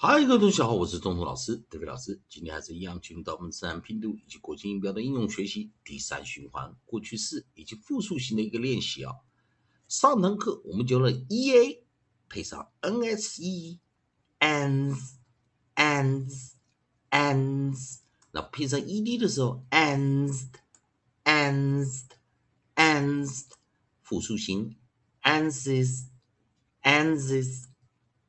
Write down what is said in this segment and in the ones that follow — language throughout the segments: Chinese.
嗨，各位同学好，我是中通老师，德飞老师。今天还是一样进入到我们自然拼读以及国际音标的应用学习第三循环过去式以及复数型的一个练习啊。上堂课我们教了 e a 配上 n s e ends ends ends，那配上 e d 的时候 ends ends ends，复数型 ends ends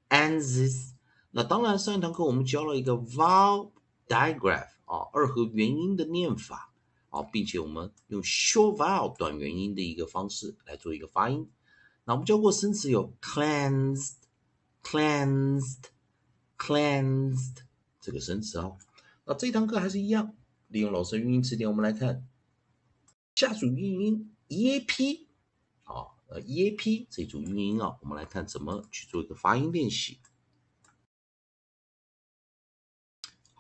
ends。那当然，上一堂课我们教了一个 vowel digraph 啊，二合元音的念法啊，并且我们用 short vowel 短元音的一个方式来做一个发音。那我们教过生词有 cleansed、cleansed、cleansed 这个生词啊。那这一堂课还是一样，利用老师的语音词典，我们来看下属韵音 e a p 啊，呃 e a p 这组韵音啊，我们来看怎么去做一个发音练习。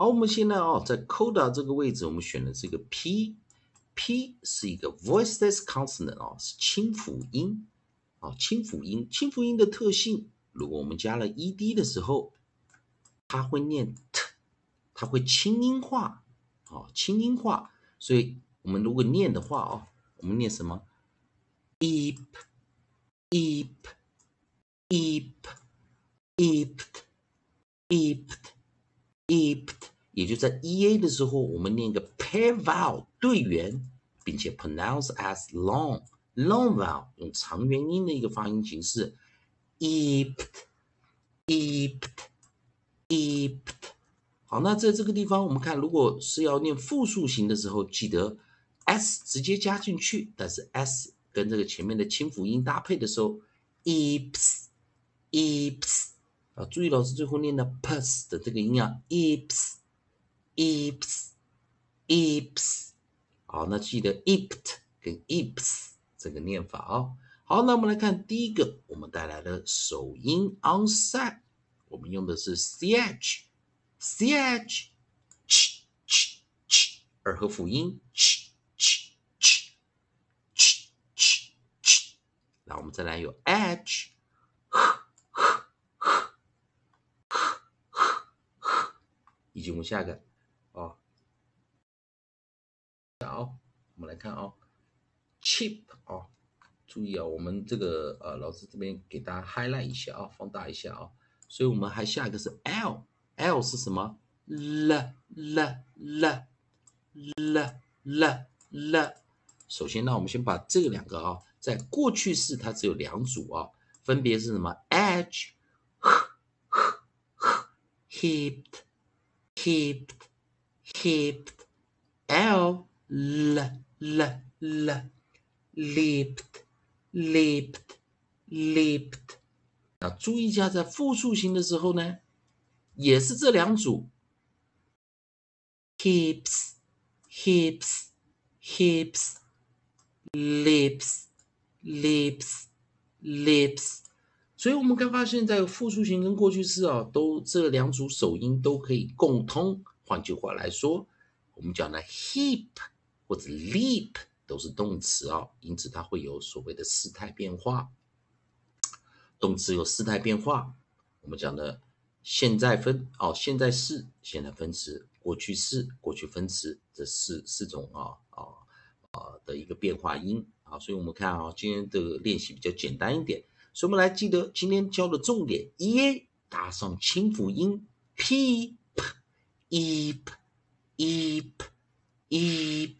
好，我们现在啊，在 coda 这个位置，我们选的这个 p，p 是一个 voiceless consonant 啊，是清辅音啊，清辅音，清辅音的特性，如果我们加了 ed 的时候，它会念 t，它会轻音化啊，轻音化，所以我们如果念的话啊，我们念什么？Eep，Eep，Eep，Eep，Eep 也就在 e a 的时候，我们念个 pair vowel 对元，并且 pronounce as long long vowel 用长元音的一个发音形式，ep，ep，ep。好，那在这个地方，我们看，如果是要念复数型的时候，记得 s 直接加进去，但是 s 跟这个前面的清辅音搭配的时候，eps，eps。啊，注意老师最后念的 ps 的这个音啊，ips ips, ips，。好，那记得 ipt 跟 ips 这个念法啊。好，那我们来看第一个，我们带来的首音 onset，我们用的是 ch，ch，ch，ch，二合辅音 ch，ch，ch，ch，ch，ch。那我们再来有 h。以及我们下一个，哦，好，我们来看哦，cheap 哦，注意啊，我们这个呃，老师这边给大家 highlight 一下啊，放大一下啊，所以我们还下一个是 l，l 是什么？l l l l l l。首先呢，我们先把这两个啊，在过去式它只有两组啊，分别是什么？edge，heaped。heaped, heaped, l, l, l, l, leaped, leaped, leaped。啊，注意一下，在复数型的时候呢，也是这两组，heaps, heaps, heaps, leaps, leaps, leaps。所以我们可以发现，在复数型跟过去式啊，都这两组首音都可以共通。换句话来说，我们讲的 heap 或者 leap 都是动词啊，因此它会有所谓的时态变化。动词有时态变化，我们讲的现在分哦，现在式、现在分词、过去式、过去分词这四四种啊啊啊的一个变化音啊。所以我们看啊，今天的练习比较简单一点。所以我们来记得今天教的重点：e 搭上清辅音 p eep，eep，eep，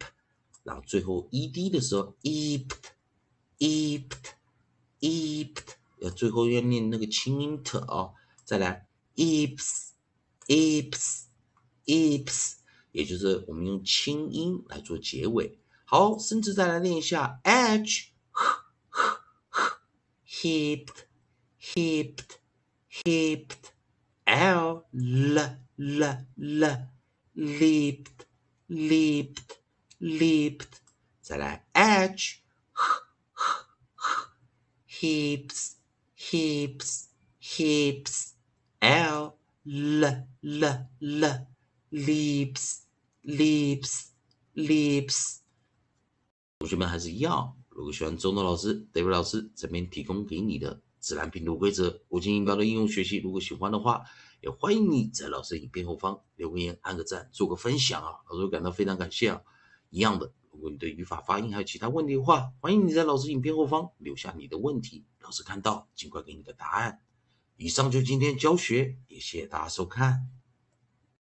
然后最后 ed 的时候，eep，eep，eep，要最后要念那个清音 t 啊，再来 eeps，eeps，eeps，也就是我们用清音来做结尾。好，甚至再来练一下 edge。heaped, heaped, heaped, l, l, l, l, leaped, leaped, leaped. 再来 h, heaps, heaps, heaps, l, l, l, l, leaps, leaps, leaps。同学们还是一样。如果喜欢中东老师、David 老师这边提供给你的 自然拼读规则、五金音标的应用学习，如果喜欢的话，也欢迎你在老师影片后方留个言、按个赞、做个分享啊，老师会感到非常感谢啊。一样的，如果你对语法、发音还有其他问题的话，欢迎你在老师影片后方留下你的问题，老师看到尽快给你个答案。以上就今天教学，也谢谢大家收看。